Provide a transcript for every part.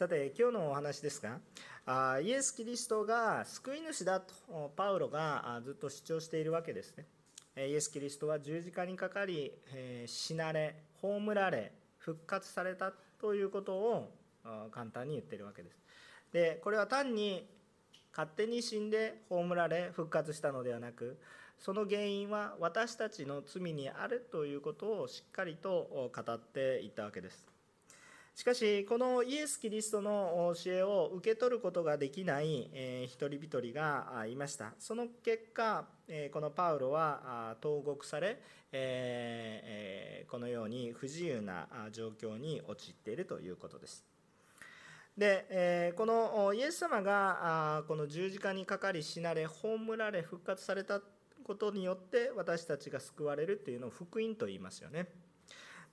さて今日のお話ですがあイエス・キリストが救い主だとパウロがずっと主張しているわけですね。イエス・キリストは十字架にかかり、え死なれ葬られ復活されたということを簡単に言ってるわけです。でこれは単に勝手に死んで葬られ復活したのではなくその原因は私たちの罪にあるということをしっかりと語っていったわけです。しかしこのイエス・キリストの教えを受け取ることができない一人一人がいました。その結果このパウロは投獄されこのように不自由な状況に陥っているということです。でこのイエス様がこの十字架にかかり死なれ葬られ復活されたことによって私たちが救われるというのを福音と言いますよね。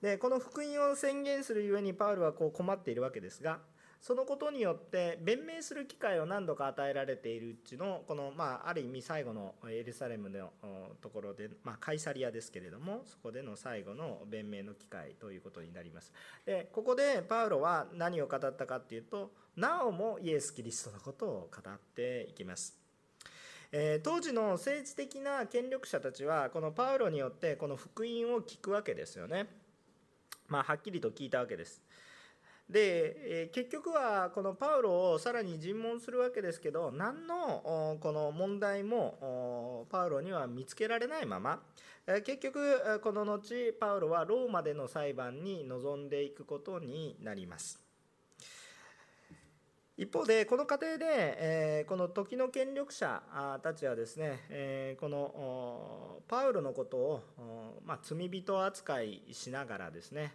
でこの福音を宣言するゆえにパウルはこう困っているわけですがそのことによって弁明する機会を何度か与えられているうちのこの、まあ、ある意味最後のエルサレムのところで、まあ、カイサリアですけれどもそこでの最後の弁明の機会ということになりますでここでパウロは何を語ったかっていうとなおもイエス・キリストのことを語っていきますえ当時の政治的な権力者たちはこのパウロによってこの福音を聞くわけですよね。まあ、はっきりと聞いたわけです。で、え結局はこのパウロをさらに尋問するわけですけど何のこの問題もパウロには見つけられないままえ結局この後パウロはローマでの裁判に臨んでいくことになります。一方でこの過程で、えこの時の権力者たちはですね、えこのパウロのことを、ま罪人扱いしながらですね、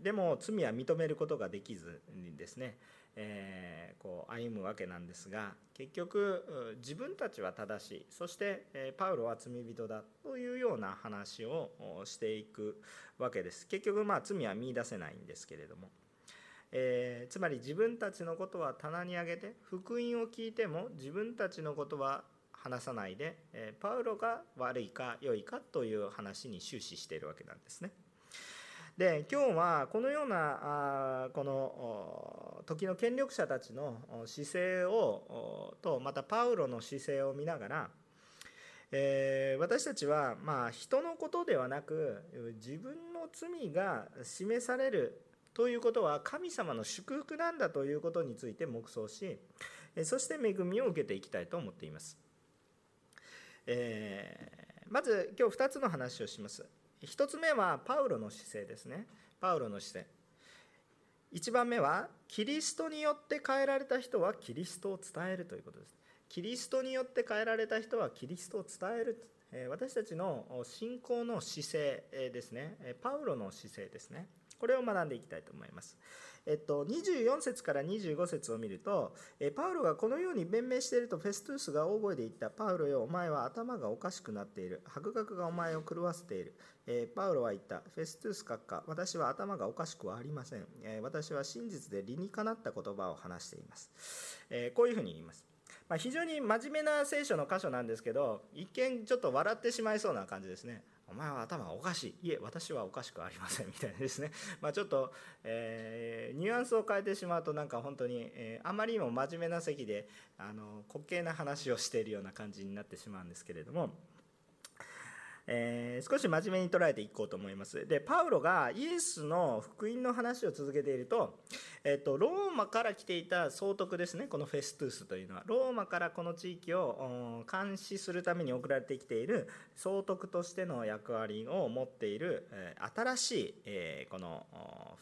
でも罪は認めることができずにですね、えこう歩むわけなんですが結局自分たちは正しいそしてパウロは罪人だというような話をしていくわけです結局まあ罪は見いだせないんですけれども。えー、つまり自分たちのことは棚に上げて福音を聞いても自分たちのことは話さないで、えー、パウロが悪いか良いかという話に終始しているわけなんですね。で今日はこのようなあこの時の権力者たちの姿勢をとまたパウロの姿勢を見ながら、えー、私たちはまあ人のことではなく自分の罪が示されるということは神様の祝福なんだということについて黙想しそして恵みを受けていきたいと思っています、えー、まず今日2つの話をします。1つ目はパウロの姿勢ですね。パウロの姿勢。1番目はキリストによって変えられた人はキリストを伝えるということです。キリストによって変えられた人はキリストを伝える。私たちの信仰の姿勢ですね。パウロの姿勢ですね。これを学んでいきたいと思います。えっと、24節から25節を見ると、えパウロがこのように弁明しているとフェストゥースが大声で言った、パウロよ、お前は頭がおかしくなっている、白学がお前を狂わせている。えパウロは言った、フェストゥース閣下、私は頭がおかしくはありません。え私は真実で理にかなった言葉を話しています。えこういうふうに言います。まあ、非常に真面目な聖書の箇所なんですけど一見ちょっと笑ってしまいそうな感じですね。お前は頭がおかしい。いえ私はおかしくありませんみたいなですね。まあちょっと、えー、ニュアンスを変えてしまうとなんか本当に、えー、あまりにも真面目な席であの滑稽な話をしているような感じになってしまうんですけれども。えー、少し真面目に捉えていこうと思います。で、パウロがイエスの福音の話を続けていると、えっと、ローマから来ていた総督ですね、このフェストゥースというのは、ローマからこの地域を監視するために送られてきている総督としての役割を持っている、え新しい、えこの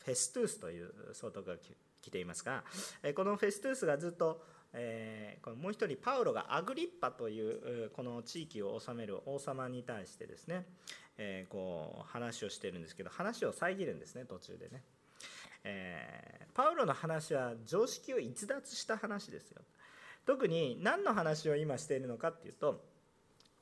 フェストゥースという総督が来ていますが、えこのフェストゥースがずっとえー、このもう一人パウロがアグリッパというこの地域を治める王様に対してですね、えー、こう話をしてるんですけど話を遮るんですね途中でね、えー、パウロの話は常識を逸脱した話ですよ。特に何の話を今しているのかっていうと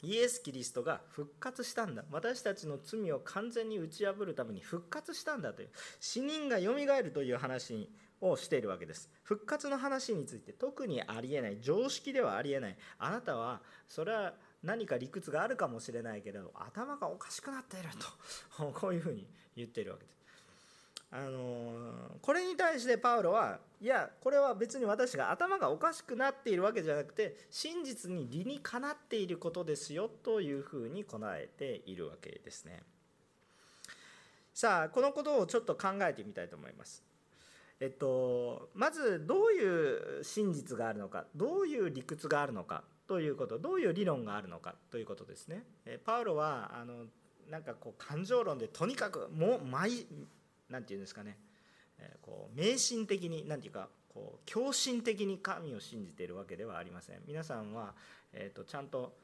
イエス・キリストが復活したんだ。私たちの罪を完全に打ち破るために復活したんだという死人がよみがえるという話をしているわけです。復活の話について特にありえない。常識ではありえない。あなたはそれは何か理屈があるかもしれないけど頭がおかしくなっていると。こういうふうに言っているわけです。あのこれに対してパウロはいやこれは別に私が頭がおかしくなっているわけじゃなくて真実に理にかなっていることですよというふうに唱えているわけですね。さあこのことをちょっと考えてみたいと思います。えっとまずどういう真実があるのかどういう理屈があるのかということどういう理論があるのかということですね。えパウロはあのなんかこう感情論でとにかくもう毎何て言うんですかね、えこう迷信的に何て言うかこう狂信的に神を信じているわけではありません。皆さんは、えーと、ちゃんと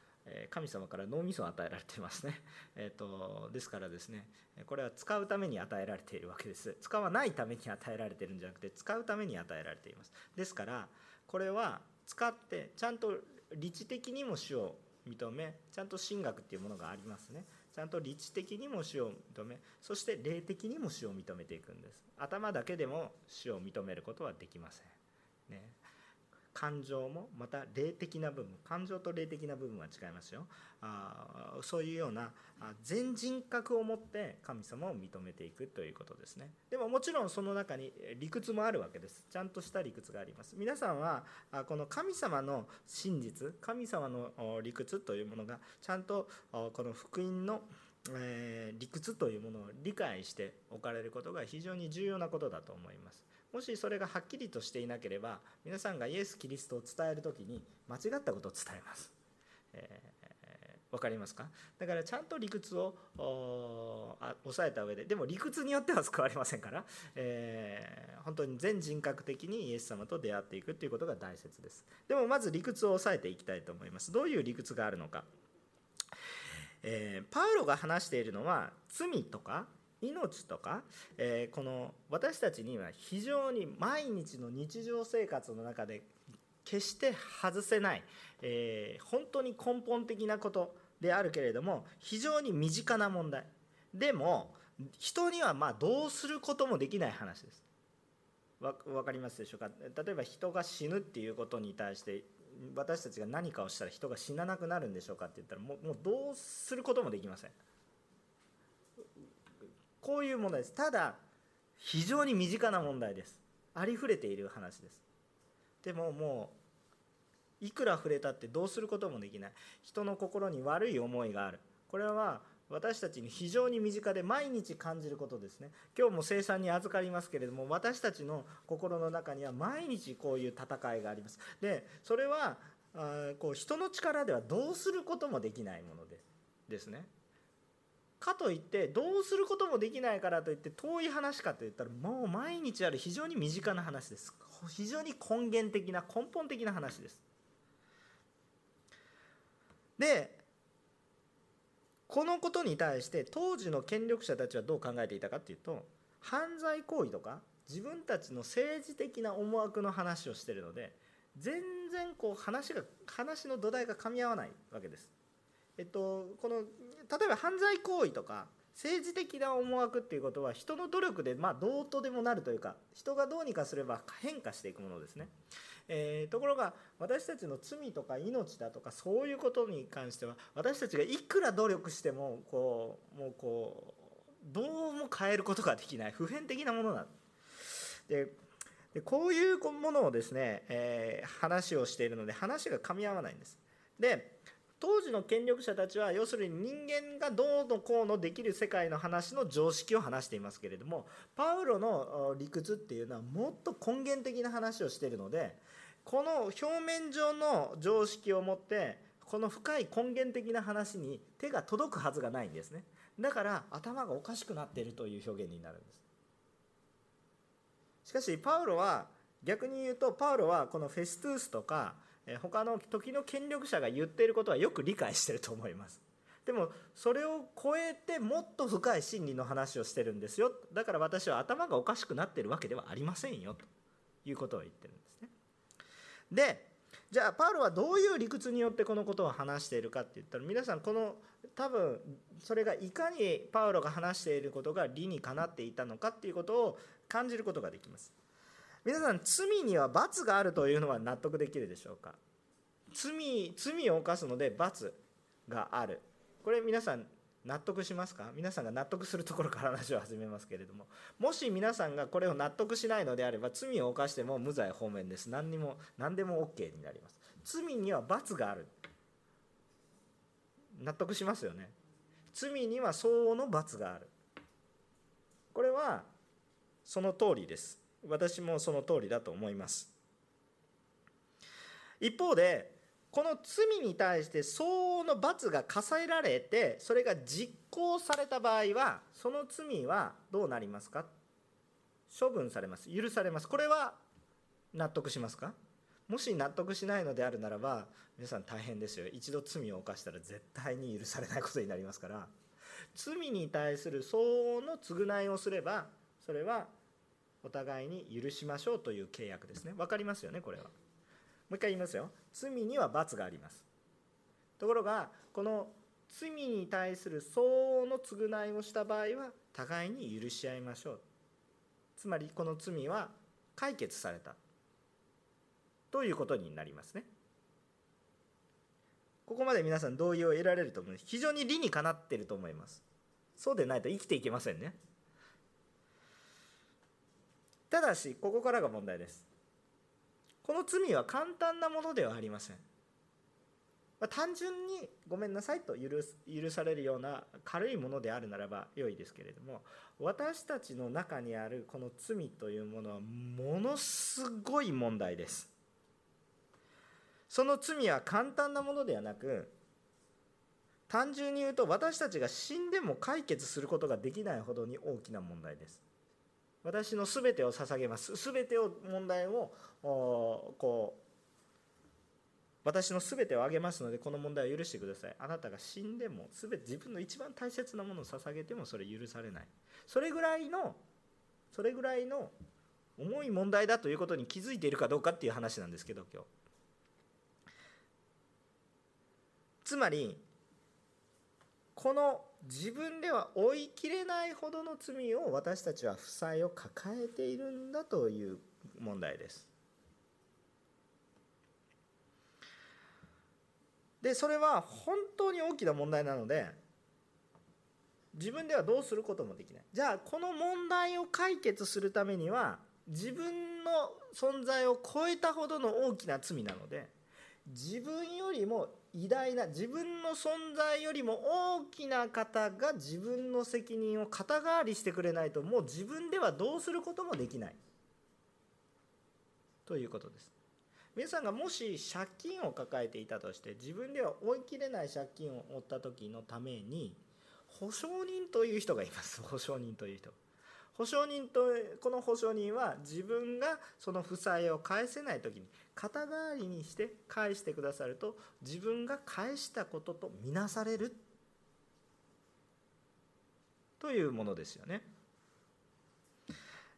神様から脳みそを与えられていますね、えーと、ですからですねこれは使うために与えられているわけです。使わないために与えられているんじゃなくて使うために与えられています。ですからこれは使ってちゃんと理知的にも主を認めちゃんと神学っていうものがありますね。ちゃんと理知的にも主を認めそして霊的にも主を認めていくんです。頭だけでも主を認めることはできません、ね、感情もまた霊的な部分感情と霊的な部分は違いますよ。あそういうような全人格を持って神様を認めていくということですね。でももちろんその中に理屈もあるわけです。ちゃんとした理屈があります。皆さんはこの神様の真実神様の理屈というものがちゃんとこの福音のえ理屈というものを理解しておかれることが非常に重要なことだと思います。もしそれがはっきりとしていなければ皆さんがイエス・キリストを伝える時に間違ったことを伝えます、えー、分かりますか？だからちゃんと理屈を抑えた上ででも理屈によっては救われませんから、えー、本当に全人格的にイエス様と出会っていくということが大切です。でもまず理屈を抑えていきたいと思います。どういう理屈があるのか。えー、パウロが話しているのは罪とか命とか、えー、この私たちには非常に毎日の日常生活の中で決して外せない、えー、本当に根本的なことであるけれども非常に身近な問題でも人にはまあどうすることもできない話です。分かりますでしょうか？例えば人が死ぬっていうことに対して私たちが何かをしたら人が死ななくなるんでしょうかって言ったらもうどうすることもできません。こういう問題です。ただ非常に身近な問題です。ありふれている話です。でももういくら触れたってどうすることもできない。人の心に悪い思いがある。これは私たちに非常に身近で毎日感じることですね。今日も生産に預かりますけれども私たちの心の中には毎日こういう戦いがあります。でそれはあこう人の力ではどうすることもできないものですですね。かといってどうすることもできないからといって遠い話かといったらもう毎日ある非常に身近な話です。非常に根源的な根本的な話です。でこのことに対して当時の権力者たちはどう考えていたかっていうと犯罪行為とか自分たちの政治的な思惑の話をしてるので全然こう話が話の土台が噛み合わないわけです。えっと、この例えば犯罪行為とか政治的な思惑っていうことは人の努力でまあどうとでもなるというか人がどうにかすれば変化していくものですね、えー、ところが私たちの罪とか命だとかそういうことに関しては私たちがいくら努力してもこうもうこうどうも変えることができない普遍的なものなんででこういうものをですね、えー、話をしているので話が噛み合わないんです。で当時の権力者たちは要するに人間がどうのこうのできる世界の話の常識を話していますけれどもパウロの理屈っていうのはもっと根源的な話をしてるのでこの表面上の常識を持ってこの深い根源的な話に手が届くはずがないんですね。だから頭がおかしくなっているという表現になるんです。しかしパウロは逆に言うとパウロはこのフェストゥースとか他の時の権力者が言っていることはよく理解してると思います。でもそれを超えてもっと深い真理の話をしてるんですよ。だから私は頭がおかしくなってるわけではありませんよと。いうことを言ってるんですね。でじゃあパウロはどういう理屈によってこのことを話しているかって言ったら皆さんこの多分それがいかにパウロが話していることが理にかなっていたのかっていうことを感じることができます。皆さん罪には罰があるというのは納得できるでしょうか？罪罪を犯すので罰がある。これ皆さん納得しますか？皆さんが納得するところから話を始めますけれども。もし皆さんがこれを納得しないのであれば罪を犯しても無罪方面です。何にも何でも OK になります。罪には罰がある。納得しますよね？罪には相応の罰がある。これはその通りです。私もその通りだと思います。一方でこの罪に対して相応の罰が課せられてそれが実行された場合はその罪はどうなりますか？処分されます。許されます。これは納得しますか？もし納得しないのであるならば皆さん大変ですよ。一度罪を犯したら絶対に許されないことになりますから。罪に対する相応の償いをすればそれはお互いに許しましょうという契約ですね。分かりますよねこれは。もう一回言いますよ。罪には罰があります。ところがこの罪に対する相応の償いをした場合は互いに許し合いましょう。つまりこの罪は解決された。ということになりますね。ここまで皆さん同意を得られると思う。非常に理にかなってると思います。そうでないと生きていけませんね。ただしここからが問題です。この罪は簡単なものではありません、単純にごめんなさいと許許されるような軽いものであるならば良いですけれども私たちの中にあるこの罪というものはものすごい問題です。その罪は簡単なものではなく単純に言うと私たちが死んでも解決することができないほどに大きな問題です。私の全てを捧げます。全てを問題をこう私の全てをあげますのでこの問題を許してください。あなたが死んでも全て自分の一番大切なものを捧げてもそれ許されない。それぐらいのそれぐらいの重い問題だということに気づいているかどうかっていう話なんですけど今日。つまりこの自分では追いきれないほどの罪を私たちは負債を抱えているんだという問題です。でそれは本当に大きな問題なので自分ではどうすることもできないじゃあこの問題を解決するためには自分の存在を超えたほどの大きな罪なので自分よりも偉大な自分の存在よりも大きな方が自分の責任を肩代わりしてくれないともう自分ではどうすることもできない。ということです。皆さんがもし借金を抱えていたとして自分では追い切れない借金を負った時のために保証人という人がいます。保証人という人。保証人とこの保証人は自分がその負債を返せない時に肩代わりにして返してくださると自分が返したこととみなされるというものですよね。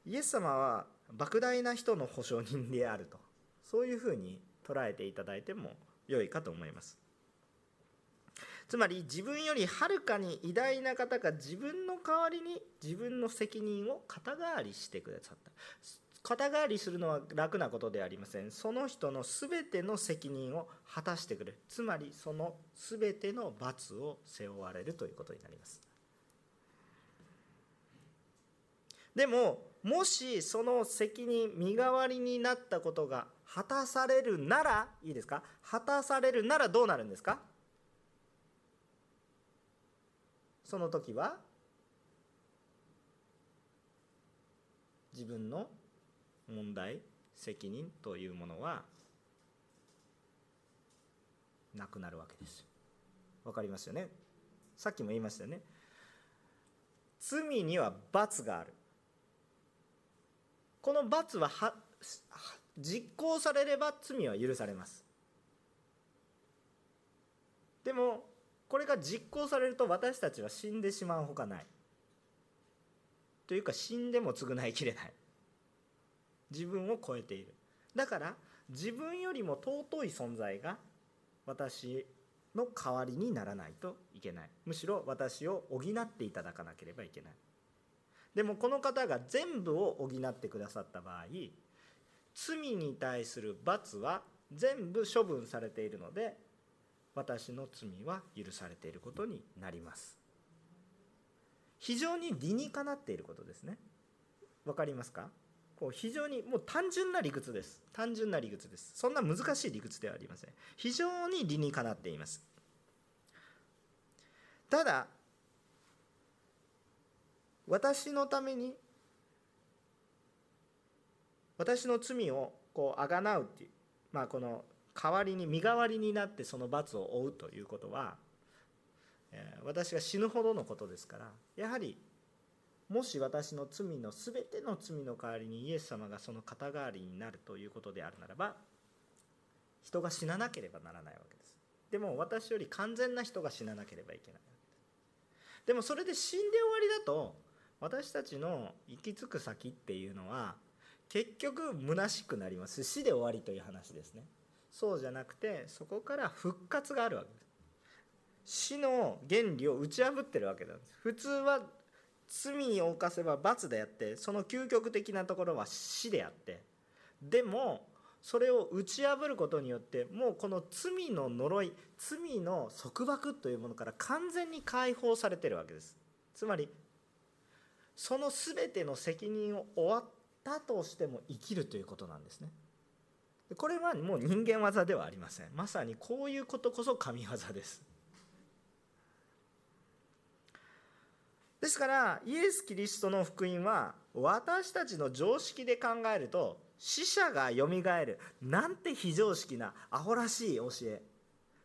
イエス様は莫大な人の保証人であるとそういうふうに捉えていただいても良いかと思います。つまり自分よりはるかに偉大な方が自分の代わりに自分の責任を肩代わりしてくださった。肩代わりするのは楽なことではありません。その人の全ての責任を果たしてくれる。つまりその全ての罰を背負われるということになります。でももしその責任身代わりになったことが果たされるならいいですか？果たされるならどうなるんですか？その時は自分の問題責任というものはなくなるわけです。わかりますよね？さっきも言いましたよね？罪には罰がある。この罰はは実行されれば罪は許されます。でもこれが実行されると私たちは死んでしまうほかない。というか死んでも償いきれない。自分を超えている。だから自分よりも尊い存在が私の代わりにならないといけない。むしろ私を補っていただかなければいけない。でもこの方が全部を補ってくださった場合罪に対する罰は全部処分されているので私の罪は許されていることになります。非常に理にかなっていることですね。わかりますか？こう非常にもう単純な理屈です。単純な理屈です。そんな難しい理屈ではありません。非常に理にかなっています。ただ私のために私の罪をこうあがなうっていうまあこの代わりに身代わりになってその罰を負うということは私が死ぬほどのことですからやはりもし私の罪の全ての罪の代わりにイエス様がその肩代わりになるということであるならば人が死ななければならないわけです。でも私より完全な人が死ななければいけない。でもそれで死んで終わりだと私たちの行き着く先っていうのは結局虚しくなります。死で終わりという話ですね。そうじゃなくてそこから復活があるわけです。死の原理を打ち破ってるわけなんです。普通は罪を犯せば罰であってその究極的なところは死であって。でもそれを打ち破ることによってもうこの罪の呪い罪の束縛というものから完全に解放されてるわけです。つまりその全ての責任を負ったとしても生きるということなんですね。これはもう人間技ではありません。まさにこういうことこそ神業です。ですからイエス・キリストの福音は私たちの常識で考えると死者がよみがえるなんて非常識なアホらしい教え。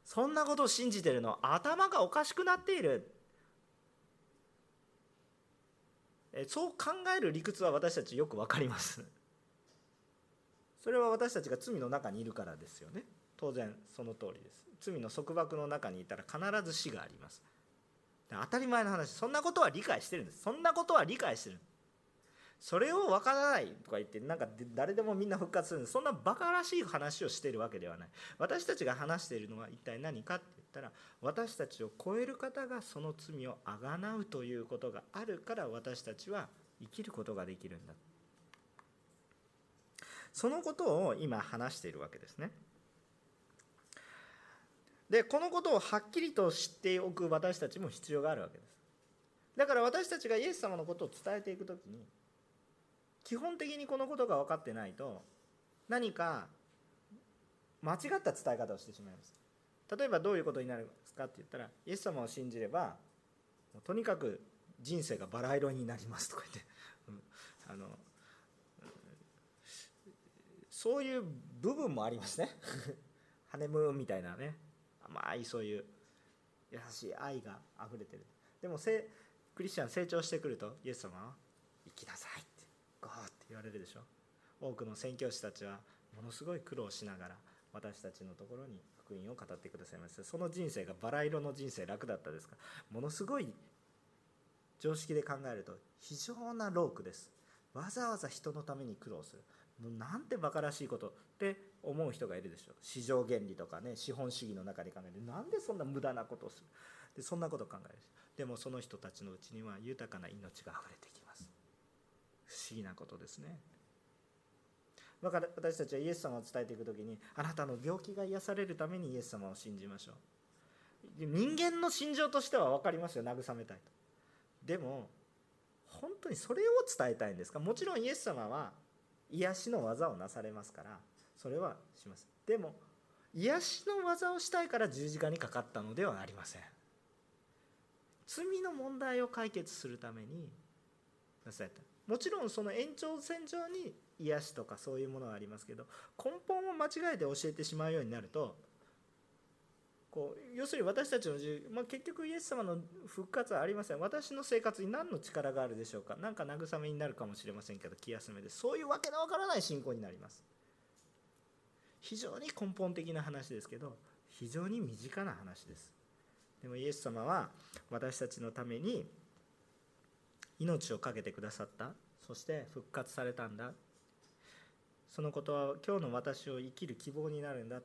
そんなことを信じてるの頭がおかしくなっている。そう考える理屈は私たちよく分かります。それは私たちが罪の中にいるからですよね。当然その通りです。罪の束縛の中にいたら必ず死があります。当たり前の話。そんなことは理解してるんです。そんなことは理解してる。それを分からないとか言ってなんか誰でもみんな復活するんでそんなバカらしい話をしてるわけではない。私たちが話しているのは一体何かって言ったら私たちを超える方がその罪をあがなうということがあるから私たちは生きることができるんだ。そのことを今話しているわけですね。でこのことをはっきりと知っておく私たちも必要があるわけです。だから私たちがイエス様のことを伝えていく時に基本的にこのことが分かってないと何か間違った伝え方をしてしまいます。例えばどういうことになるんですかって言ったらイエス様を信じればとにかく人生がバラ色になりますとか言って、あのそういう部分もありますね。ハネムーンみたいなね。甘いそういう優しい愛が溢れてる。でもクリスチャン成長してくるとイエス様は「生きなさい」って「ゴー」って言われるでしょ。多くの宣教師たちはものすごい苦労しながら私たちのところに福音を語ってくださいましたその人生がバラ色の人生楽だったですか。ものすごい常識で考えると非常な労苦です。わざわざ人のために苦労する。なんて馬鹿らしいことって思う人がいるでしょう。市場原理とかね資本主義の中で考えるなんでそんな無駄なことをする。でそんなことを考えるでもその人たちのうちには豊かな命があふれてきます。不思議なことですね。だから私たちはイエス様を伝えていく時にあなたの病気が癒されるためにイエス様を信じましょう。人間の心情としては分かりますよ。慰めたいと。でも本当にそれを伝えたいんですか？もちろんイエス様は癒しの技をなされますからそれはします。でも癒しの技をしたいから十字架にかかったのではありません。罪の問題を解決するためになされたもちろんその延長線上に癒しとかそういうものはありますけど根本を間違えて教えてしまうようになるとこう要するに私たちの自由、まあ、結局イエス様の復活はありません。私の生活に何の力があるでしょうか。何か慰めになるかもしれませんけど気休めで。そういうわけのわからない信仰になります。非常に根本的な話ですけど非常に身近な話です。でもイエス様は私たちのために命を懸けてくださった。そして復活されたんだ。そのことは今日の私を生きる希望になるんだ。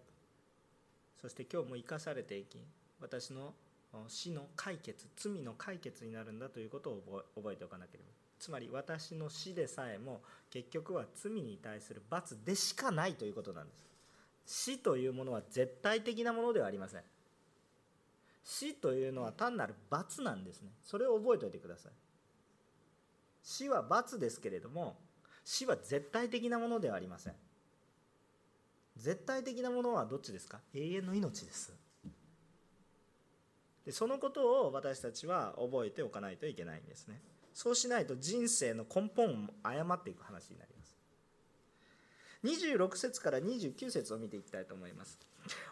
そして今日も生かされていき私の死の解決罪の解決になるんだということを覚えておかなければ。つまり私の死でさえも結局は罪に対する罰でしかないということなんです。死というものは絶対的なものではありません。死というのは単なる罰なんですね。それを覚えておいてください。死は罰ですけれども死は絶対的なものではありません。絶対的なものはどっちですか？永遠の命です。でそのことを私たちは覚えておかないといけないんですね。そうしないと人生の根本を誤っていく話になります。26節から29節を見ていきたいと思います。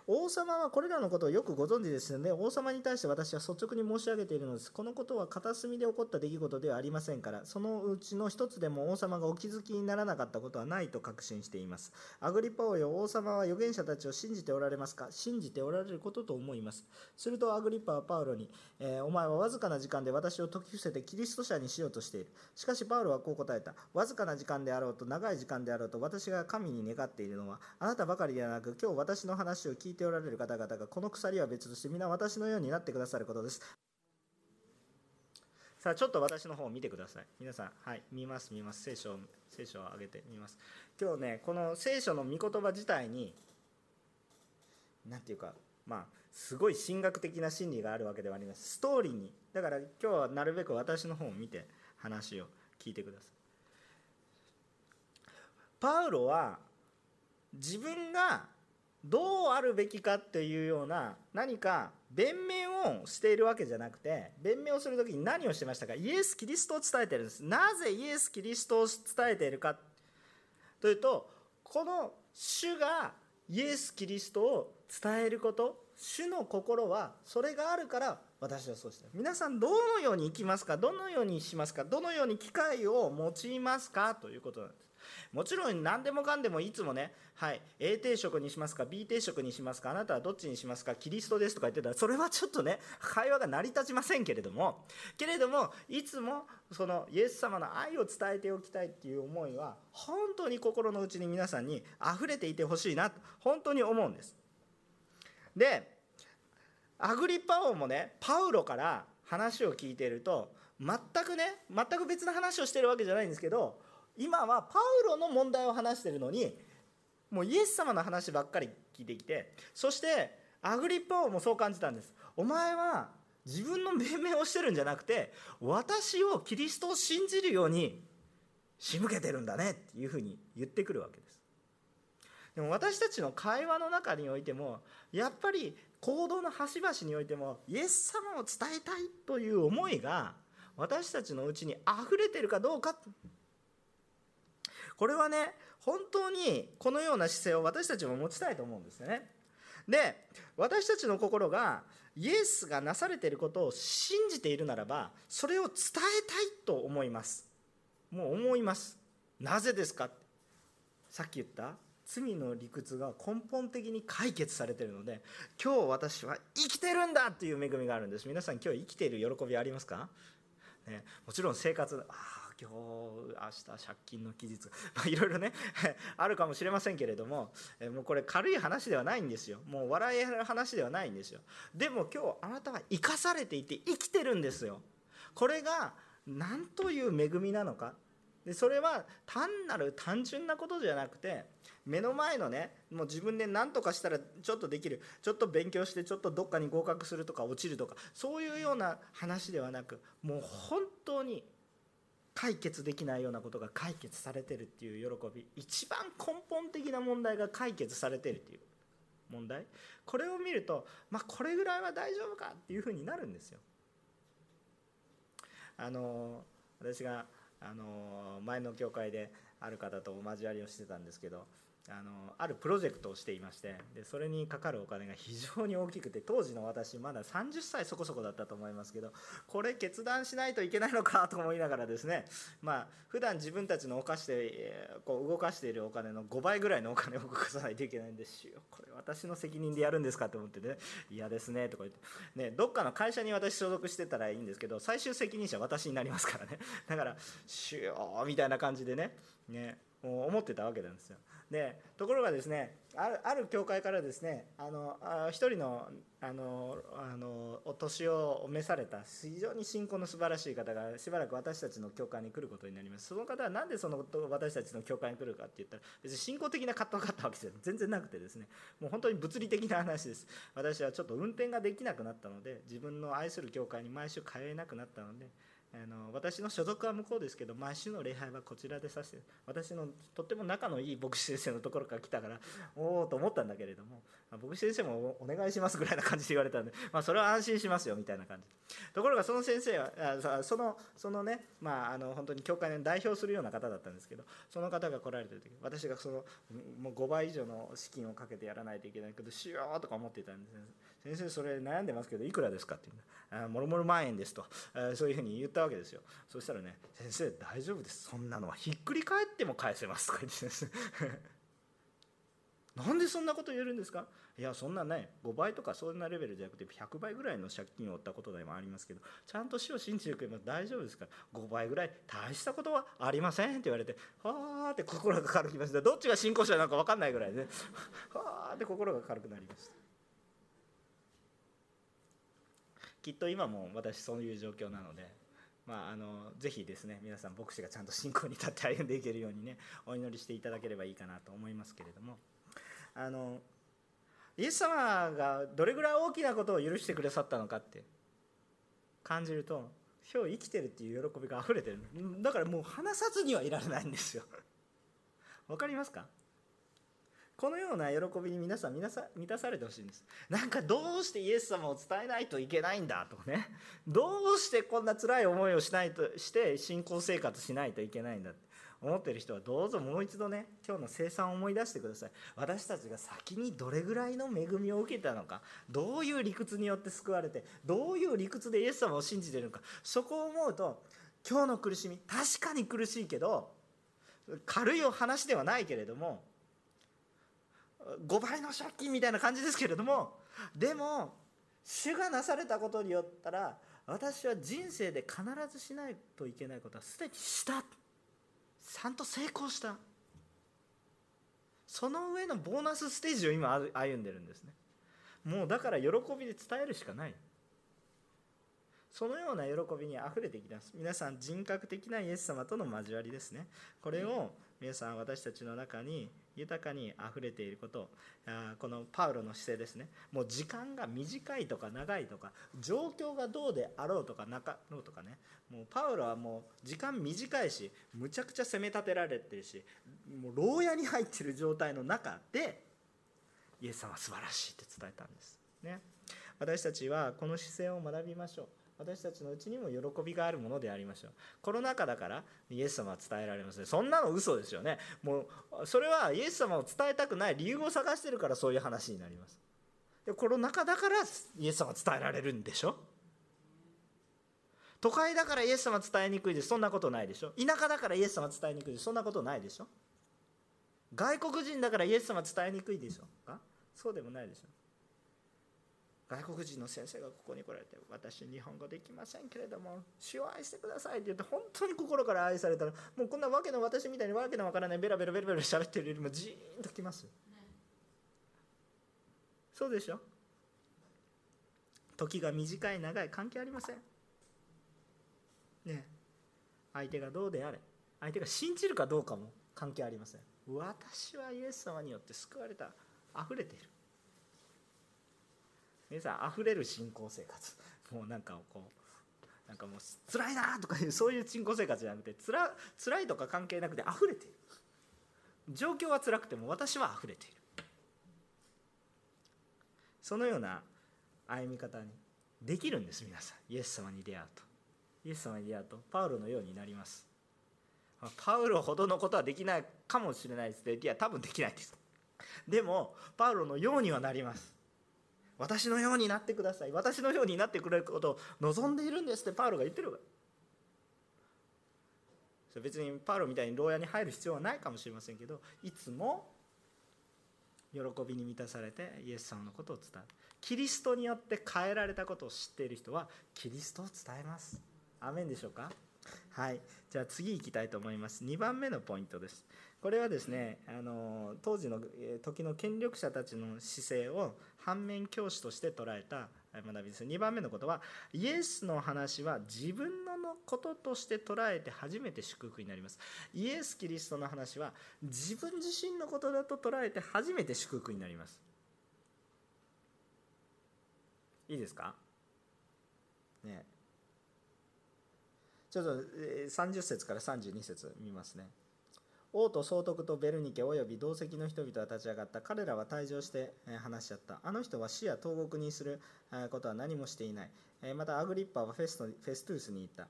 王様はこれらのことをよくご存知ですので王様に対して私は率直に申し上げているのです。このことは片隅で起こった出来事ではありませんから。そのうちの一つでも王様がお気づきにならなかったことはないと確信しています。アグリパオよ王様は預言者たちを信じておられますか？信じておられることと思います。するとアグリパはパウロに、えー、お前はわずかな時間で私を解き伏せてキリスト者にしようとしている。しかしパウロはこう答えた。わずかな時間であろうと長い時間であろうと私が神に願っているのはあなたばかりではなく今日私の話を聞いておられる方々がこの鎖は別として皆私のようになってくださることです。さあちょっと私の方を見てください。皆さんはい見ます見ます。聖書を聖書を上げてみます。今日ねこの聖書の御言葉自体に何ていうかまあすごい神学的な真理があるわけではありますストーリーに。だから今日はなるべく私の方を見て話を聞いてください。パウロは自分がどうあるべきかっていうような何か弁明をしているわけじゃなくて弁明をする時に何をしてましたか？イエス・キリストを伝えてるんです。なぜイエス・キリストを伝えているか。というとこの主がイエス・キリストを伝えること主の心はそれがあるから私はそうして皆さんどのように生きますか？どのようにしますか？どのように機会を用いますか？ということなんです。もちろん何でもかんでもいつもね、はい、A 定食にしますか B 定食にしますかあなたはどっちにしますかキリストですとか言ってたらそれはちょっとね会話が成り立ちませんけれどもけれどもいつもそのイエス様の愛を伝えておきたいっていう思いは本当に心の内に皆さんに溢れていてほしいなと本当に思うんです。でアグリッパ王もねパウロから話を聞いていると全くね全く別の話をしてるわけじゃないんですけど今はパウロの問題を話してるのにもうイエス様の話ばっかり聞いてきてそしてアグリッパ王もそう感じたんです。お前は自分の命名をしてるんじゃなくて私をキリストを信じるように仕向けてるんだねっていうふうに言ってくるわけです。でも私たちの会話の中においてもやっぱり行動の端々においてもイエス様を伝えたいという思いが私たちのうちに溢れてるかどうかこれはね本当にこのような姿勢を私たちも持ちたいと思うんですよね。で私たちの心がイエスがなされていることを信じているならばそれを伝えたいと思います。もう思います。なぜですか？さっき言った罪の理屈が根本的に解決されているので今日私は生きてるんだっていう恵みがあるんです。皆さん今日生きている喜びありますか、ね、もちろん生活あ今日明日借金の期日。まあいろいろね あるかもしれませんけれどもえもうこれ軽い話ではないんですよ。もう笑える話ではないんですよ。でも今日あなたは生かされていて生きてるんですよ。これが何という恵みなのか。でそれは単なる単純なことじゃなくて目の前のねもう自分で何とかしたらちょっとできる。ちょっと勉強してちょっとどっかに合格するとか落ちるとかそういうような話ではなくもう本当に解決できないようなことが解決されてるっていう喜び一番根本的な問題が解決されてるっていう問題これを見るとまあこれぐらいは大丈夫かっていうふうになるんですよ。あの私があの前の教会である方とお交わりをしてたんですけどあのあるプロジェクトをしていましてでそれにかかるお金が非常に大きくて当時の私まだ30歳そこそこだったと思いますけどこれ決断しないといけないのかと思いながらですねまあ普段自分たちの犯してこう動かしているお金の5倍ぐらいのお金を動かさないといけないんですよ。これ私の責任でやるんですかと思ってね嫌ですねとか言って。ねどっかの会社に私所属してたらいいんですけど最終責任者私になりますからね。だから「しよう」みたいな感じでねね思ってたわけなんですよ。でところがですねあるある教会からですねあのあ一人のあのあのお年を召された非常に信仰の素晴らしい方がしばらく私たちの教会に来ることになります。その方は何でその私たちの教会に来るかって言ったら別に信仰的な葛藤があったわけじゃ全然なくてですねもう本当に物理的な話です。私はちょっと運転ができなくなったので自分の愛する教会に毎週通えなくなったのであの私の所属は向こうですけど毎週の礼拝はこちらでさせて私のとっても仲のいい牧師先生のところから来たから おおと思ったんだけれども牧師先生もお願いしますぐらいな感じで言われたんで、まあ、それは安心しますよみたいな感じ。ところがその先生はあそのそのね、まあ、あの本当に教会の代表するような方だったんですけどその方が来られてる時私がそのもう5倍以上の資金をかけてやらないといけないけどしようとか思ってたんです先生それ悩んでますけどいくらですかって言うもろもろ万円ですと。そういうふうに言ったわけですよ。そしたらね先生大丈夫です。そんなのはひっくり返っても返せますとか言ってですね。なんでそんなこと言えるんですかいやそんなね5倍とかそんなレベルじゃなくて100倍ぐらいの借金を負ったことでもありますけどちゃんと死を信じてくれば大丈夫ですから5倍ぐらい大したことはありませんって言われてはあって心が軽くました。どっちが信仰者なのか分かんないぐらいね。はあって心が軽くなりました。きっと今も私そういう状況なので、まあ、あのぜひですね皆さん牧師がちゃんと信仰に立って歩んでいけるようにねお祈りしていただければいいかなと思いますけれども。あのイエス様がどれぐらい大きなことを許してくださったのかって感じると今日生きてるっていう喜びが溢れてる。だからもう話さずにはいられないんですよ。わかりますか？このような喜びに皆さん満たされてほしいんです。なんかどうしてイエス様を伝えないといけないんだとかね。どうしてこんな辛い思いをしないとして信仰生活しないといけないんだって。思ってる人はどうぞもう一度ね今日の生産を思い出してください。私たちが先にどれぐらいの恵みを受けたのか。どういう理屈によって救われてどういう理屈でイエス様を信じてるのか。そこを思うと今日の苦しみ確かに苦しいけど軽いお話ではないけれども5倍の借金みたいな感じですけれどもでも主がなされたことによったら私は人生で必ずしないといけないことはすでにした。ちゃんと成功した。その上のボーナスステージを今歩んでるんですね。もうだから喜びで伝えるしかない。そのような喜びにあふれていきます。皆さん人格的なイエス様との交わりですね。これを皆さん私たちの中に豊かにあふれていること。このパウロの姿勢ですね。もう時間が短いとか長いとか状況がどうであろうとかなかろうとかね。もうパウロはもう時間短いしむちゃくちゃ攻め立てられてるしもう牢屋に入ってる状態の中でイエス様は素晴らしいって伝えたんです。ね。私たちはこの姿勢を学びましょう。私たちのうちにも喜びがあるものでありましょう。コロナ禍だからイエス様は伝えられますね。そんなの嘘ですよね。もうそれはイエス様を伝えたくない理由を探してるからそういう話になります。でコロナ禍だからイエス様は伝えられるんでしょ？都会だからイエス様伝えにくいです。そんなことないでしょ？田舎だからイエス様伝えにくいです。そんなことないでしょ？外国人だからイエス様伝えにくいでしょ？かそうでもないでしょ？外国人の先生がここに来られて私日本語できませんけれども主を愛してくださいって言って本当に心から愛されたらもうこんなわけの私みたいにわけのわからないベラベラベラベラ喋ってるよりもジーンときます。そうでしょ？時が短い長い関係ありません。ね相手がどうであれ相手が信じるかどうかも関係ありません。私はイエス様によって救われた溢れている。皆さん溢れる信仰生活。もうなんかこうなんかもう辛いなとかいうそういう信仰生活じゃなくてつら辛いとか関係なくて溢れている。状況は辛くても私は溢れている。そのような歩み方にできるんです皆さん。イエス様に出会うと。イエス様に出会うとパウロのようになります。パウロほどのことはできないかもしれないですねいや多分できないです。でもパウロのようにはなります。私のようになってください。私のようになってくれることを望んでいるんですってパウロが言ってるわそれ別にパウロみたいに牢屋に入る必要はないかもしれませんけどいつも喜びに満たされてイエス様のことを伝えるキリストによって変えられたことを知っている人はキリストを伝えます。アメンでしょうか？はい。じゃあ次行きたいと思います。2番目のポイントです。これはですねあの当時の時の権力者たちの姿勢を反面教師として捉えた学びです。2番目のことはイエスの話は自分のこととして捉えて初めて祝福になります。イエス・キリストの話は自分自身のことだと捉えて初めて祝福になります。いいですか？ね。ちょっと30節から32節見ますね。王と総督とベルニケおよび同席の人々は立ち上がった。彼らは退場して話し合った。あの人は死や投獄にすることは何もしていない。またアグリッパはフェストフェストゥースに言った。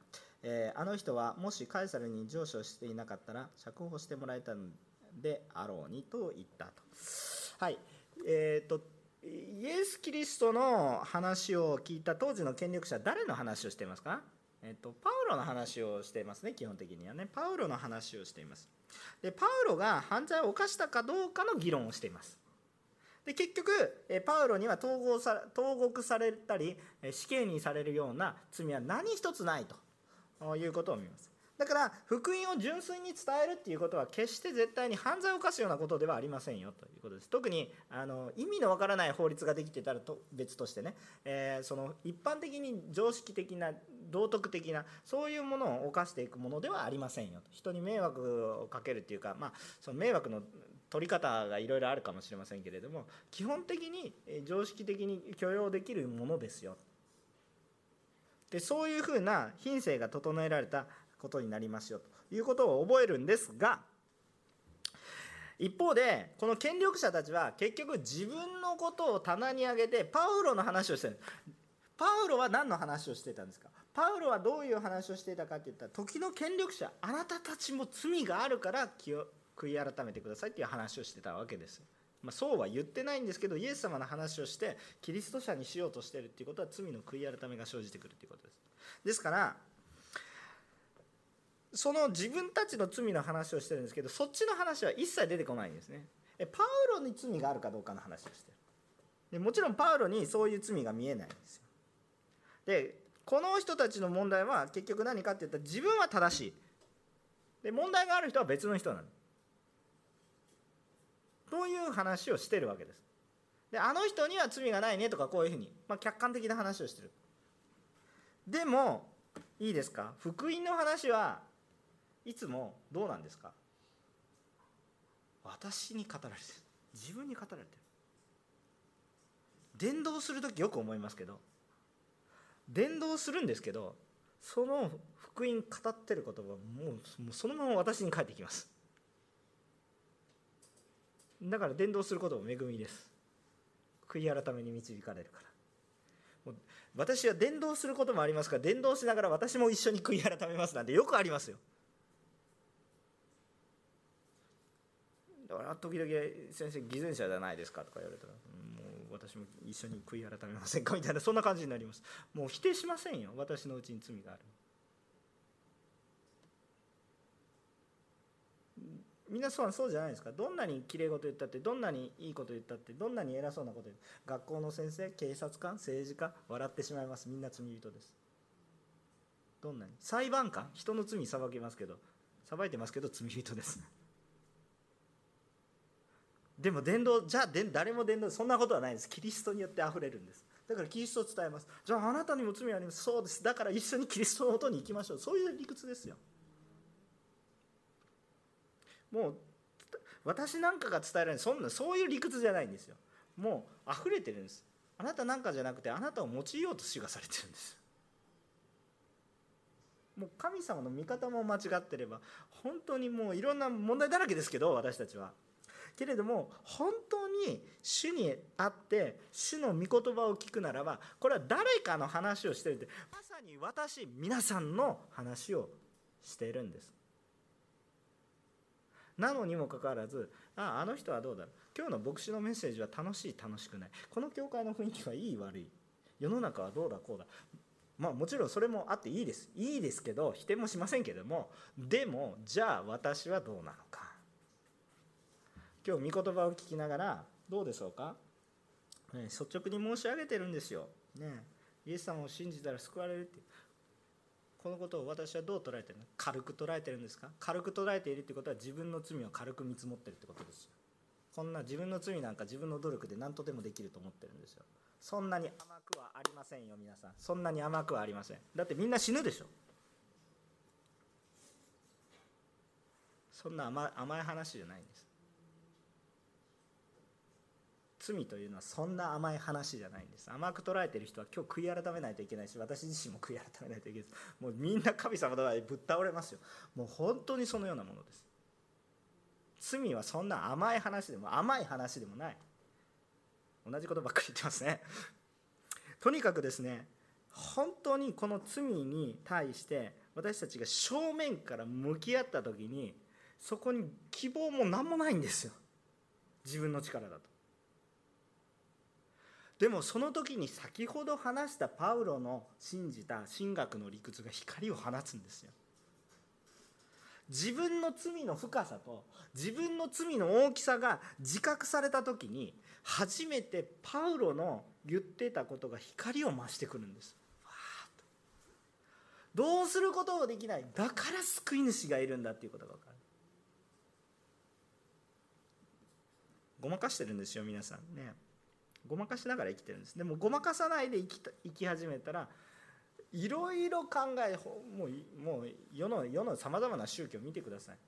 あの人はもしカエサルに上昇していなかったら釈放してもらえたのであろうにと言ったと。はい。えーと、イエス・キリストの話を聞いた当時の権力者誰の話をしていますか？えっと、パウロの話をしていますね基本的にはね。パウロの話をしています。でパウロが犯罪を犯したかどうかの議論をしています。で結局えパウロには統合さ投獄されたり死刑にされるような罪は何一つないということを見ます。だから福音を純粋に伝えるっていうことは決して絶対に犯罪を犯すようなことではありませんよということです。特にあの意味のわからない法律ができてたらと別としてね、えー、その一般的に常識的な道徳的なそういうものを犯していくものではありませんよと。人に迷惑をかけるっていうか、まあ、その迷惑の取り方がいろいろあるかもしれませんけれども基本的に常識的に許容できるものですよ。でそういうふうな品性が整えられたことになりますよということを覚えるんですが一方でこの権力者たちは結局自分のことを棚に上げてパウロの話をしてるパウロは何の話をしてたんですか？パウロはどういう話をしていたかって言ったら時の権力者あなたたちも罪があるから気を悔い改めてくださいっていう話をしてたわけです。まあ、そうは言ってないんですけどイエス様の話をしてキリスト者にしようとしてるっていうことは罪の悔い改めが生じてくるっていうことです。ですからその自分たちの罪の話をしてるんですけどそっちの話は一切出てこないんですね。パウロに罪があるかどうかの話をしてる。でもちろんパウロにそういう罪が見えないんですよ。でこの人たちの問題は結局何かって言ったら自分は正しい。で問題がある人は別の人なの。という話をしてるわけです。であの人には罪がないねとかこういうふうに、まあ、客観的な話をしてる。でもいいですか？福音の話はいつもどうなんですか？私に語られてる。自分に語られてる。伝道する時よく思いますけど伝道するんですけどその福音語ってる言葉もうそのまま私に返ってきます。だから伝道することも恵みです。悔い改めに導かれるから。私は伝道することもありますから伝道しながら私も一緒に悔い改めますなんてよくありますよ。だから時々先生偽善者じゃないですかとか言われたらもう私も一緒に悔い改めませんかみたいなそんな感じになります。もう否定しませんよ私のうちに罪がある皆さんそうじゃないですか。どんなにきれい事言ったってどんなにいいこと言ったってどんなに偉そうなこと言って学校の先生警察官政治家笑ってしまいます。みんな罪人です。どんなに。裁判官人の罪裁けますけど。裁いてますけど罪人です。でも伝道じゃあ誰も伝道そんなことはないんです。キリストによって溢れるんです。だからキリストを伝えます。じゃああなたにも罪ありますそうです。だから一緒にキリストのもとに行きましょう。そういう理屈ですよ。もう私なんかが伝えられない。そんなそういう理屈じゃないんですよ。もう溢れてるんです。あなたなんかじゃなくてあなたを用いようと主がされてるんです。もう神様の見方も間違ってれば本当にもういろんな問題だらけですけど私たちは。けれども本当に主にあって主の御言葉を聞くならばこれは誰かの話をしてるってまさに私皆さんの話をしているんです。なのにもかかわらずああの人はどうだろう。今日の牧師のメッセージは楽しい楽しくない。この教会の雰囲気はいい悪い。世の中はどうだこうだ。まあもちろんそれもあっていいです。いいですけど否定もしませんけどもでもじゃあ私はどうなのか。今日御言葉を聞きながらどうでしょうか、ね、率直に申し上げてるんですよ、ね、イエス様を信じたら救われるって。このことを私はどう捉えてるの？軽く捉えてるんですか？軽く捉えているってことは自分の罪を軽く見積もってるってことですよ。こんな自分の罪なんか自分の努力で何とでもできると思ってるんですよ。そんなに甘くはありませんよ皆さん。そんなに甘くはありません。だってみんな死ぬでしょ。そんな甘甘い話じゃないんです。罪というのはそんな甘い話じゃないんです。甘く捉えてる人は今日悔い改めないといけないし私自身も悔い改めないといけない。ですもうみんな神様の前でぶっ倒れますよ。もう本当にそのようなものです。罪はそんな甘い話でも甘い話でもない。同じことばっかり言ってますね。とにかくですね本当にこの罪に対して私たちが正面から向き合った時にそこに希望も何もないんですよ。自分の力だと。でもその時に先ほど話したパウロの信じた神学の理屈が光を放つんですよ。自分の罪の深さと自分の罪の大きさが自覚された時に初めてパウロの言ってたことが光を増してくるんです。どうすることもできない。だから救い主がいるんだっていうことが分かる。ごまかしてるんですよ皆さん。ね。ごまかしながら生きてるんです。でもごまかさないで生き生き始めたらいろいろ考えもうもう世の世のさまざまな宗教を見てください。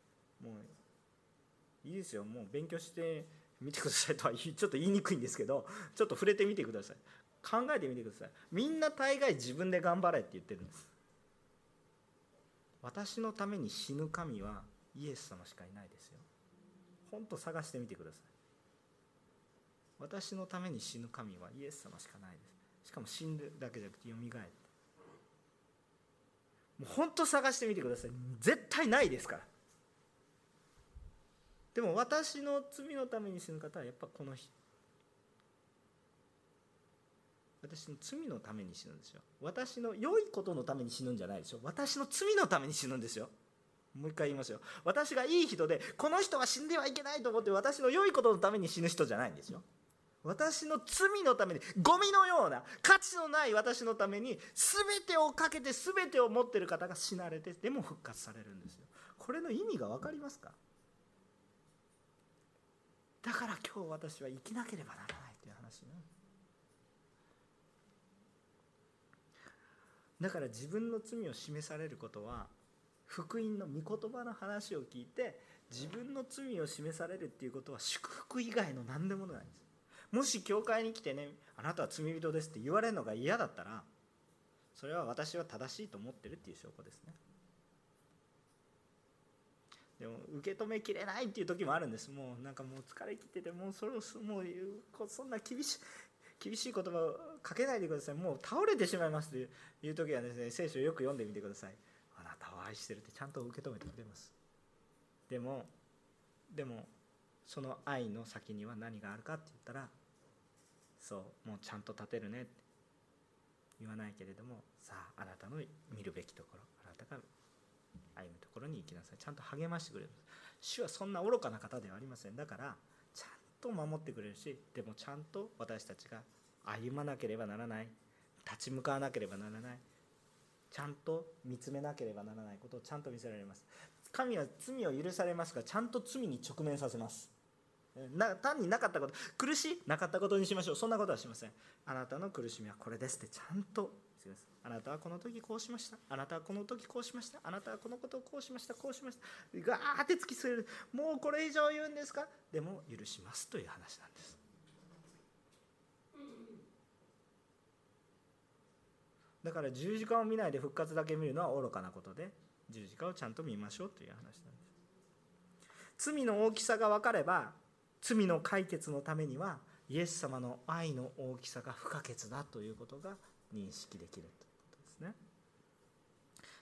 もういいですよ。もう勉強してみてくださいとは ちょっと言いにくいんですけどちょっと触れてみてください。考えてみてください。みんな大概自分で頑張れって言ってるんです。私のために死ぬ神はイエス様しかいないですよ。本当探してみてください。私のために死ぬ神はイエス様しかないです。しかも死んでだけじゃなくてよみがえって。もう本当探してみてください。絶対ないですから。でも私の罪のために死ぬ方はやっぱこの人。私の罪のために死ぬんですよ。私の良いことのために死ぬんじゃないでしょ。私の罪のために死ぬんですよ。もう一回言いますよ。私がいい人でこの人は死んではいけないと思って私の良いことのために死ぬ人じゃないんですよ。私の罪のためにゴミのような価値のない私のために全てをかけて全てを持ってる方が死なれてでも復活されるんですよ。これの意味が分かりますか？だから今日私は生きなければならないという話ね。だから自分の罪を示されることは福音の御言葉の話を聞いて自分の罪を示されるっていうことは祝福以外の何でもないんです。もし教会に来てねあなたは罪人ですって言われるのが嫌だったらそれは私は正しいと思ってるっていう証拠ですね。でも受け止めきれないっていう時もあるんです。もうなんかもう疲れ切っててもうそれをもうそんな厳しい厳しい言葉をかけないでください。もう倒れてしまいますという時はですね聖書をよく読んでみてください。あなたを愛してるってちゃんと受け止めてくれます。でもでもその愛の先には何があるかって言ったらそうもうちゃんと立てるねって言わないけれどもさああなたの見るべきところあなたが歩むところに行きなさい。ちゃんと励ましてくれる。主はそんな愚かな方ではありません。だからちゃんと守ってくれるしでもちゃんと私たちが歩まなければならない。立ち向かわなければならない。ちゃんと見つめなければならないことをちゃんと見せられます。神は罪を許されますがちゃんと罪に直面させます。な単になかったこと苦しいなかったことにしましょう。そんなことはしません。あなたの苦しみはこれですって。ちゃんと。あなたはこの時こうしました。あなたはこの時こうしました。あなたはこのことをこうしました。こうしましたガーって突きつけるもうこれ以上言うんですか？でも許しますという話なんです。だから十字架を見ないで復活だけ見るのは愚かなことで十字架をちゃんと見ましょうという話なんです。罪の大きさが分かれば罪の解決のためにはイエス様の愛の大きさが不可欠だということが認識できるということですね。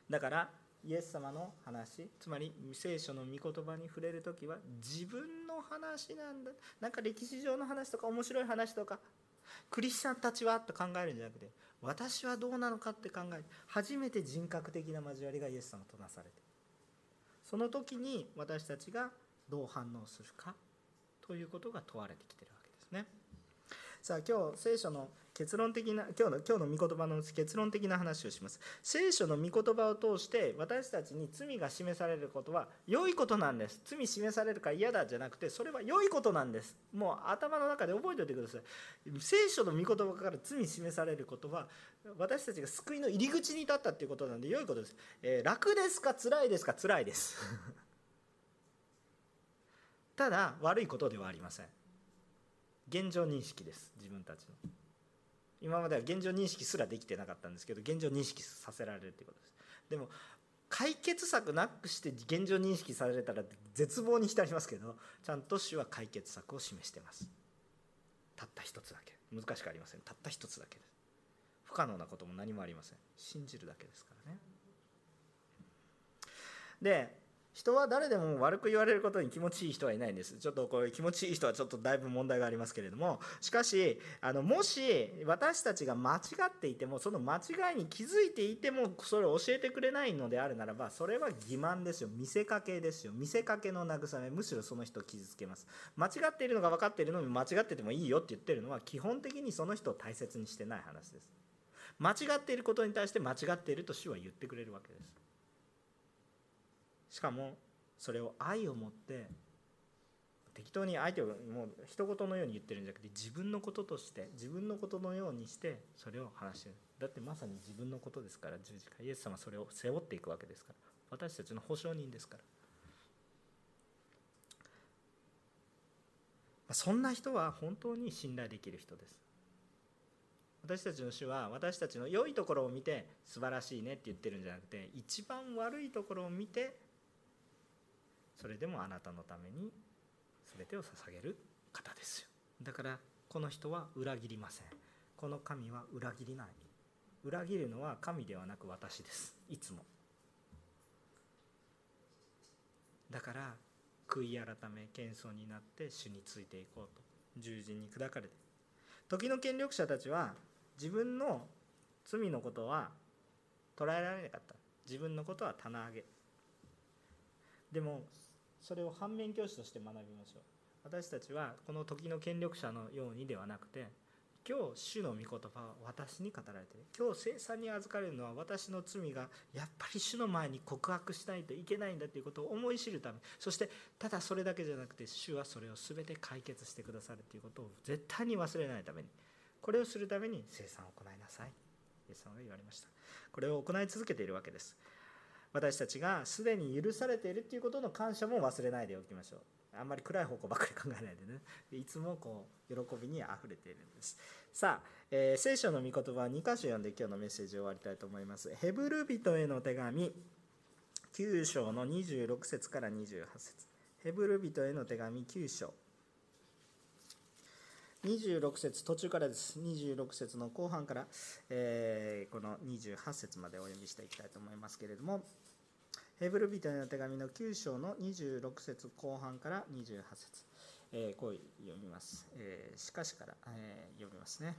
だからイエス様の話つまり聖書の御言葉に触れる時は自分の話なんだ。なんか歴史上の話とか面白い話とかクリスチャンたちはと考えるんじゃなくて私はどうなのかって考え初めて人格的な交わりがイエス様となされてその時に私たちがどう反応するかということが問われてきてるわけですね。さあ今日聖書の結論的な今日の今日の御言葉の結論的な話をします。聖書の御言葉を通して私たちに罪が示されることは良いことなんです。罪示されるか嫌だじゃなくてそれは良いことなんです。もう頭の中で覚えておいてください。聖書の御言葉から罪示されることは私たちが救いの入り口に立ったっていうことなんで良いことです、えー、楽ですか辛いですか？辛いです。ただ悪いことではありません。現状認識です自分たちの。今までは現状認識すらできてなかったんですけど現状認識させられるということです。でも解決策なくして現状認識されたら絶望に浸りますけどちゃんと主は解決策を示してます。たった一つだけ。難しくありません。たった一つだけです。不可能なことも何もありません。信じるだけですからね。で人は誰でも悪く言われることに気持ちいい人はいないんです。ちょっとこういう気持ちいい人はちょっとだいぶ問題がありますけれども。しかしあのもし私たちが間違っていてもその間違いに気づいていてもそれを教えてくれないのであるならばそれは欺瞞ですよ。見せかけですよ。見せかけの慰めむしろその人を傷つけます。間違っているのが分かっているのに間違っててもいいよって言ってるのは基本的にその人を大切にしてない話です。間違っていることに対して間違っていると主は言ってくれるわけです。しかもそれを愛を持って適当に相手をもう一言のように言ってるんじゃなくて自分のこととして自分のことのようにしてそれを話してる。だってまさに自分のことですから十字架。イエス様はそれを背負っていくわけですから。私たちの保証人ですから。そんな人は本当に信頼できる人です。私たちの主は私たちの良いところを見て素晴らしいねって言ってるんじゃなくて一番悪いところを見てそれでもあなたのために全てを捧げる方ですよ。だからこの人は裏切りません。この神は裏切りない。裏切るのは神ではなく私です。いつも。だから悔い改め謙遜になって主についていこうと。十字に砕かれて。時の権力者たちは自分の罪のことは捉えられなかった。自分のことは棚上げ。でもそれを反面教師として学びましょう。私たちはこの時の権力者のようにではなくて今日主の御言葉は私に語られてる。今日生産に預かれるのは私の罪がやっぱり主の前に告白しないといけないんだということを思い知るためそしてただそれだけじゃなくて主はそれを全て解決してくださるということを絶対に忘れないためにこれをするために生産を行いなさい。イエス様が言われました。これを行い続けているわけです。私たちがすでに許されているということの感謝も忘れないでおきましょう。あんまり暗い方向ばっかり考えないでね。いつもこう喜びにあふれているんです。さあ、えー、聖書の御言葉2箇所読んで今日のメッセージを終わりたいと思います。ヘブル人への手紙9章の26節から28節。ヘブル人への手紙9章。26節途中からです。26節の後半から、えー、この28節までお読みしていきたいと思いますけれども。ヘブル人への手紙の9章の26節後半から28節、えー、こう読みます、えー、しかしから、えー、読みますね、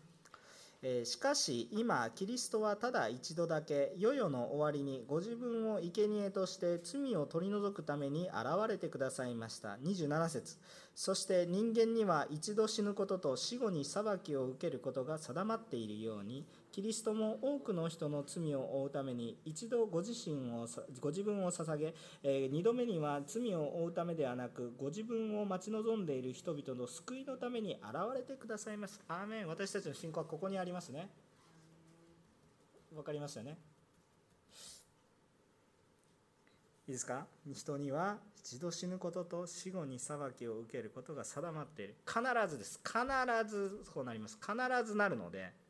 えしかし今キリストはただ一度だけ世々の終わりにご自分を生贄として罪を取り除くために現れてくださいました。27節。そして人間には一度死ぬことと死後に裁きを受けることが定まっているようにキリストも多くの人の罪を負うために一度ご自身をご自分を捧げ、え2度目には罪を負うためではなくご自分を待ち望んでいる人々の救いのために現れてくださいます。アーメン。私たちの信仰はここにありますね。わかりましたね。いいですか？人には一度死ぬことと死後に裁きを受けることが定まっている。必ずです。必ずそうなります。必ずなるので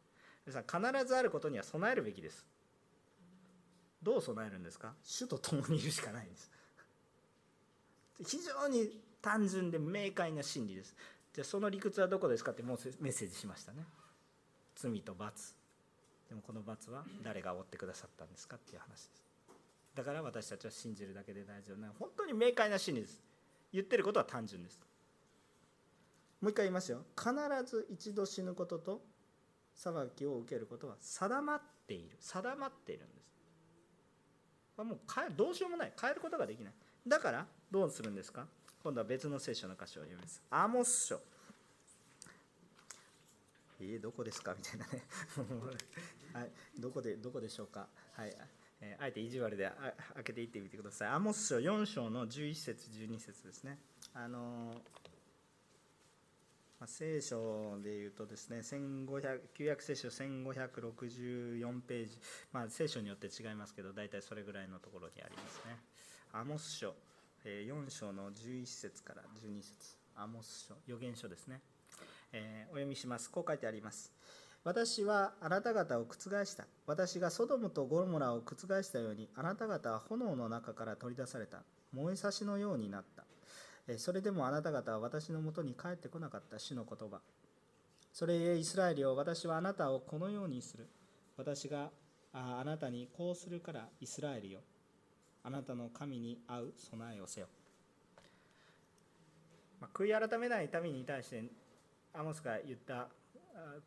皆さん必ずあることには備えるべきです。どう備えるんですか？主と共にいるしかないんです。非常に単純で明快な真理です。じゃあその理屈はどこですかってもうメッセージしましたね。罪と罰。でもこの罰は誰が負ってくださったんですかっていう話です。だから私たちは信じるだけで大丈夫な。本当に明快な真理です。言ってることは単純です。もう一回言いますよ。必ず一度死ぬことと裁きを受けることは定まっている。定まっているんです。もうどうしようもない。変えることができない。だからどうするんですか？今度は別の聖書の箇所を読みます。アモス書。えー、どこですか？みたいなね。はい、どこでどこでしょうか？はい、えー、あえて意地悪で開けていってみてください。アモス書4章の11節12節ですね。あのー、聖書でいうとですね1500旧約聖書1564ページ、まあ、聖書によって違いますけど大体それぐらいのところにありますね。アモス書、4章の11節から12節。アモス書。預言書ですね。えー、お読みします。こう書いてあります。私はあなた方を覆した。私がソドムとゴルモラを覆したようにあなた方は炎の中から取り出された。燃えさしのようになった。それでもあなた方は私のもとに帰ってこなかった主の言葉。それゆえイスラエルを私はあなたをこのようにする。私があなたにこうするからイスラエルよ。あなたの神に会う備えをせよ、まあ、悔い改めない民に対してアモスが言った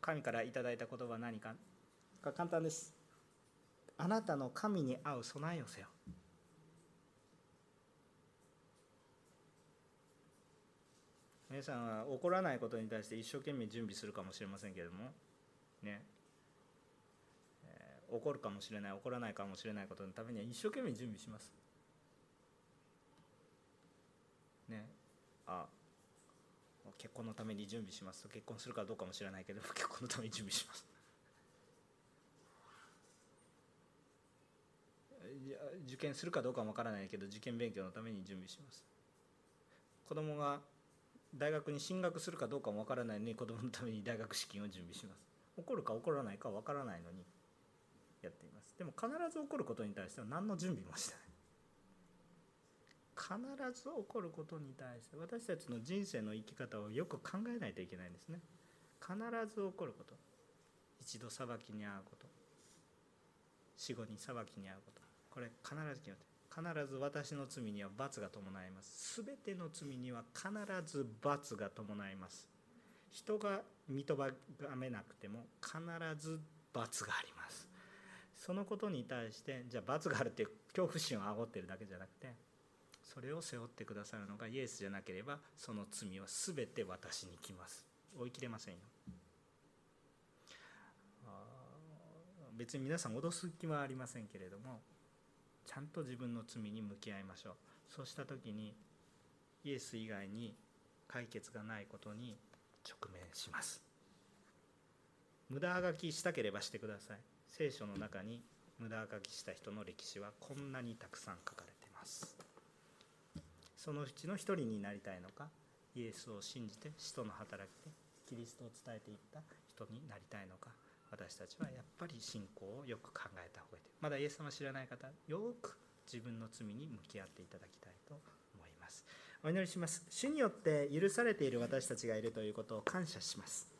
神からいただいた言葉は何か簡単です。あなたの神に会う備えをせよ。皆さんは起こらないことに対して一生懸命準備するかもしれませんけれどもね、えー、起こるかもしれない起こらないかもしれないことのためには一生懸命準備します。ね。あ結婚のために準備します。と結婚するかどうかもしれないけど 結婚のために準備します。受験するかどうかもわからないけど受験勉強のために準備します。子供が大学に進学するかどうかもわからないのに子供のために大学資金を準備します。起こるか起こらないかわからないのにやっています。でも必ず起こることに対しては何の準備もしてない。必ず起こることに対して私たちの人生の生き方をよく考えないといけないんですね。必ず起こること。一度裁きに遭うこと。死後に裁きに遭うこと。これ必ず決まって必ず私の罪には罰が伴います。全ての罪には必ず罰が伴います。人が認めなくても必ず罰があります。そのことに対してじゃあ罰があるって恐怖心を煽ってるだけじゃなくてそれを背負ってくださるのがイエスじゃなければその罪は全て私に来ます。追い切れませんよ。別に皆さん脅す気はありませんけれどもちゃんと自分の罪に向き合いましょう。そうした時にイエス以外に解決がないことに直面します。無駄あがきしたければしてください。聖書の中に無駄あがきした人の歴史はこんなにたくさん書かれています。そのうちの一人になりたいのかイエスを信じて使徒の働きでキリストを伝えていった人になりたいのか。私たちはやっぱり信仰をよく考えた方がいい。まだイエス様知らない方よく自分の罪に向き合っていただきたいと思います。お祈りします。主によって許されている私たちがいるということを感謝します。